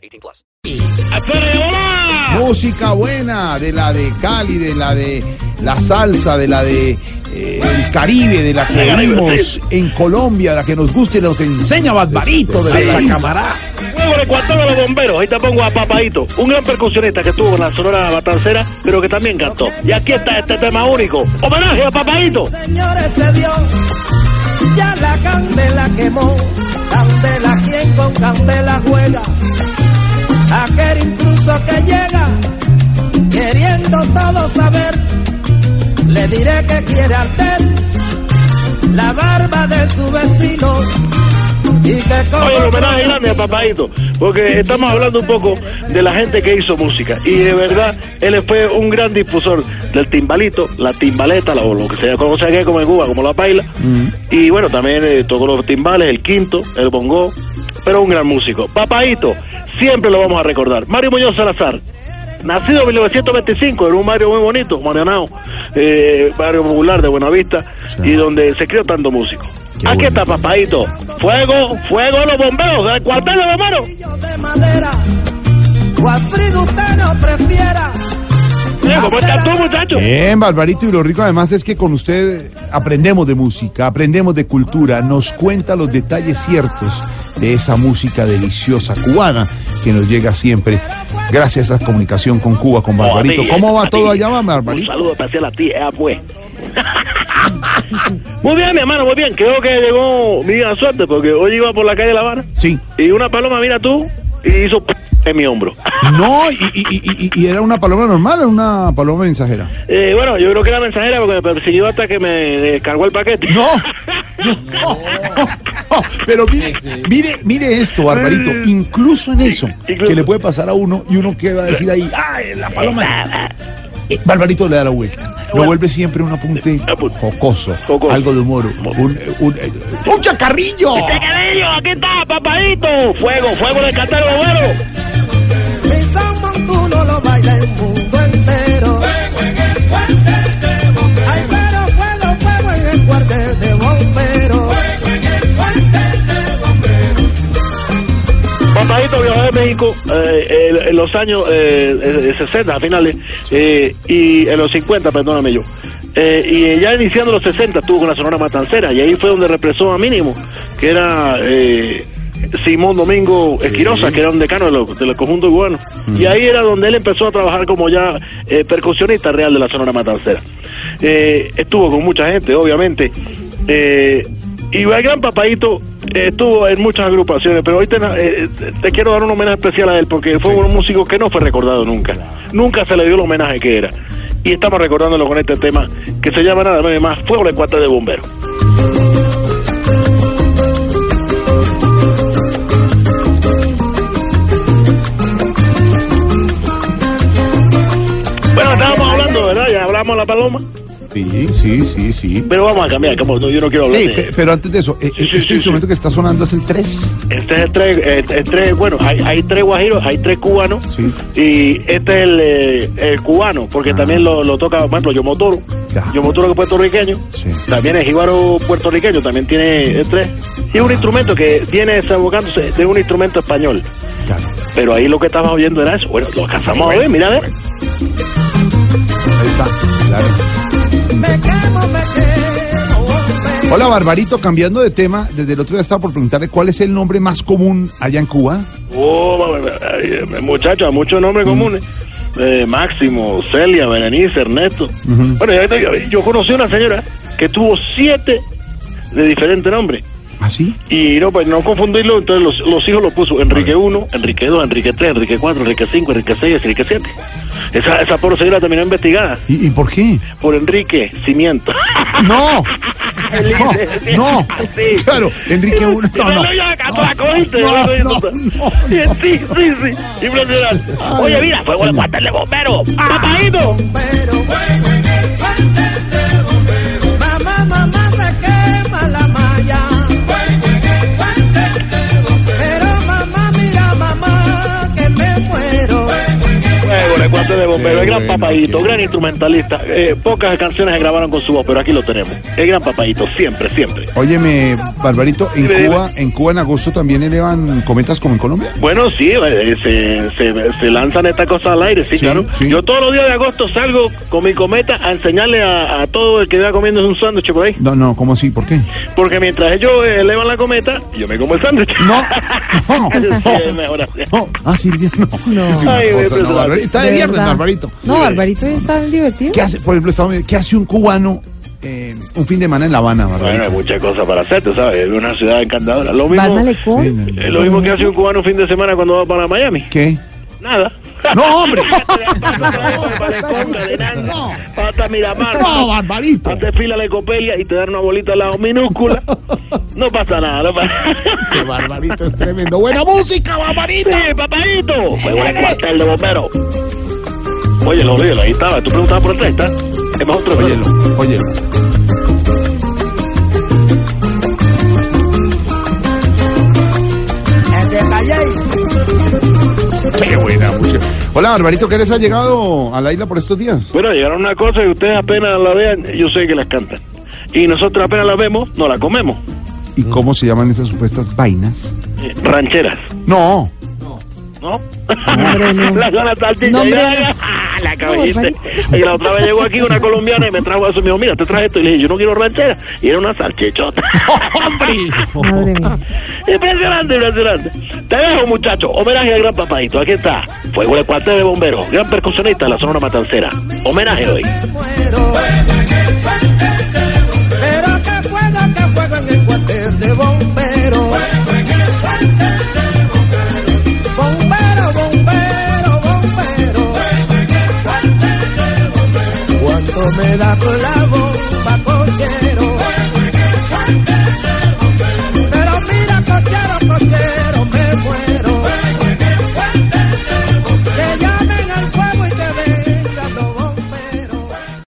18 plus. Música buena, de la de Cali, de la de la salsa, de la de eh, el Caribe, de la que oímos en Colombia, la que nos gusta y nos enseña Barbarito de la cámara. Luego de de los bomberos, ahí te pongo a Papadito, un gran percusionista que estuvo en la Sonora Matancera, pero que también cantó. Y aquí está este tema único. Homenaje a Papadito. señores se dio, ya la candela quemó, candela quien con candela juega, que llega, queriendo todo saber, le diré que quiere arder la barba de su vecino. Y que como Oye, el homenaje grande a porque estamos hablando un poco de la gente que hizo música. Y de verdad, él fue un gran difusor del timbalito, la timbaleta, la- o lo que se conoce como en Cuba, como la paila. Y bueno, también eh, tocó los timbales, el quinto, el bongo, pero un gran músico. Papadito, siempre lo vamos a recordar. Mario Muñoz Salazar. Nacido en 1925 en un barrio muy bonito, Marianao, eh, barrio popular de Buenavista, y donde se crió tanto músico. Qué Aquí bueno. está Papadito. Fuego, fuego los bomberos, del cuartel de bomberos. ¿Cómo estás tú, muchacho? Bien, Barbarito, y lo rico además es que con usted aprendemos de música, aprendemos de cultura, nos cuenta los detalles ciertos de esa música deliciosa cubana que nos llega siempre gracias a esa comunicación con Cuba, con Barbarito. Oh, ¿Cómo va todo allá, Un Barbarito? saludo especial a ti, eh, pues. muy bien, mi hermano, muy bien. Creo que llegó mi suerte porque hoy iba por la calle La Habana Sí. y una paloma, mira tú, y hizo p- en mi hombro. No, y, y- y- y- era una paloma normal, era una paloma mensajera. Eh, bueno, yo creo que era mensajera porque me persiguió hasta que me descargó el paquete. No, no, no, pero mire, mire, mire esto, Barbarito, incluso en eso, que le puede pasar a uno y uno que va a decir ahí, ¡ay, la paloma! Eh, Barbarito le da la vuelta, lo vuelve siempre un apunte jocoso, algo de humor, un, un, eh, ¡un chacarrillo! ¡Chacarrillo! ¡Aquí está, papadito! ¡Fuego, fuego del cartel bombero! De eh, en, en los años eh, eh, 60, a finales, eh, y en los 50, perdóname yo. Eh, y ya iniciando los 60 estuvo con la Sonora Matancera, y ahí fue donde represó a Mínimo, que era Simón Domingo Esquirosa, que era un decano de lo- del conjunto cubano. Y ahí era donde él empezó a trabajar como ya percusionista real de la Sonora Matancera. Estuvo con mucha gente, obviamente. Y el gran papadito eh, estuvo en muchas agrupaciones, pero hoy te, eh, te- quiero dar un homenaje especial a él porque fue un músico que no fue recordado nunca. Nunca se le dio el homenaje que era. Y estamos recordándolo con este tema que se llama nada más Fuego de Cuartel de Bomberos. Bueno, estábamos hablando, ¿verdad? Ya hablamos de la paloma, Sí, sí, sí, sí. pero vamos a cambiar, como no, yo no quiero hablar Sí, de... pe- pero antes de eso, eh, Sí, sí, este sí, instrumento que está sonando es el 3. Este es el tres, eh, el tres- bueno, hay, hay tres guajiros, hay tres cubanos, y este es el, eh, el cubano, porque Ah. también lo, lo toca, por ejemplo, Yomotoro, Ya. Yomotoro que es puertorriqueño, también es jíbaro puertorriqueño, también tiene el tres, y es un instrumento que viene desabocándose de un instrumento español, Claro. pero ahí lo que estabas oyendo era eso, bueno, lo alcanzamos a ver, mira, a ver. Ahí está, claro. Me quemo, me quemo. Hola, Barbarito, cambiando de tema, desde el otro día estaba por preguntarle cuál es el nombre más común allá en Cuba. Oh, muchachos, muchos nombres comunes. Eh, Máximo, Celia, Berenice, Ernesto. Bueno, yo, yo- yo conocí una señora que tuvo siete de diferentes nombres. ¿Así? Y no, pues no confundirlo, entonces los, los hijos lo puso Enrique 1, Enrique 2, Enrique 3, Enrique 4, Enrique 5, Enrique 6, Enrique 7. Esa, esa señora terminó investigada ¿Y, y por qué? por Enrique Cimiento. ¡No! Felices. No, Así. claro, Enrique uno. No, no, no. No, ya, no, ya, no, Sí, sí, sí. Impresionante. Oye, mira, fuego el cuartel de bomberos. Papadito. Pero El gran bueno, qué gran instrumentalista. Eh, pocas canciones se grabaron con su voz, pero aquí lo tenemos. El gran papadito, siempre, siempre. Óyeme, Barbarito, en Dime, Cuba, en Cuba en agosto también elevan cometas como en Colombia. Bueno, sí, eh, se, se, se lanzan estas cosas al aire, sí, Sí, claro. sí. Yo todos los días de agosto salgo con mi cometa a enseñarle a, a todo el que vea comiendo un sándwich por ahí. No, no, ¿cómo así? ¿Por qué? Porque mientras ellos elevan la cometa, yo me como el sándwich. No, no, no. Ah, sí, bien, no. No. Es una Ay, cosa, Barbarito. no, Barbarito. Está de ¿De viernes? Barbarito. No, Barbarito ya está divertido. ¿Qué hace, por ejemplo, ¿qué hace un cubano eh, un fin de semana en La Habana, Bueno, hay Barbarito? muchas cosas para hacer, tú sabes, es una ciudad encantadora. Lo mismo, malecón. Sí, no, no. es lo mismo que hace un cubano un fin de semana cuando va para Miami. ¿Qué? Nada. No, hombre. No. Hasta Miramar. No, Barbarito. Hace fila de copelia y te dan una bolita al lado minúscula. No pasa nada, no pasa Ese Barbarito es tremendo. Buena música, Barbarito. Sí, papadito. Fue el cuartel de bomberos. Oye, lo oye, ahí estaba. Tú preguntabas por el 30. Es más otro Óyelo, óyelo. Qué buena música. Hola, Barbarito, ¿qué les ha llegado a la isla por estos días? Bueno, llegaron una cosa y ustedes apenas la vean, yo sé que las cantan. Y nosotros apenas la vemos, no la comemos. ¿Y cómo se llaman esas supuestas vainas? Eh, rancheras, No. ¿No? hombre, no. la zona salchicha. No, hombre, ya, no. ah, la No, caballiste. Barbarito. y la otra vez llegó aquí una colombiana y me trajo eso. Me dijo, mira, te traje esto. Y le dije, yo no quiero ranchera. Y era una salchichota. Madre mía. impresionante, impresionante. Te dejo, muchacho. Homenaje al gran papadito. Aquí está. Fuego de cuartel de bomberos. Gran percusionista de la Sonora Matancera. Homenaje hoy.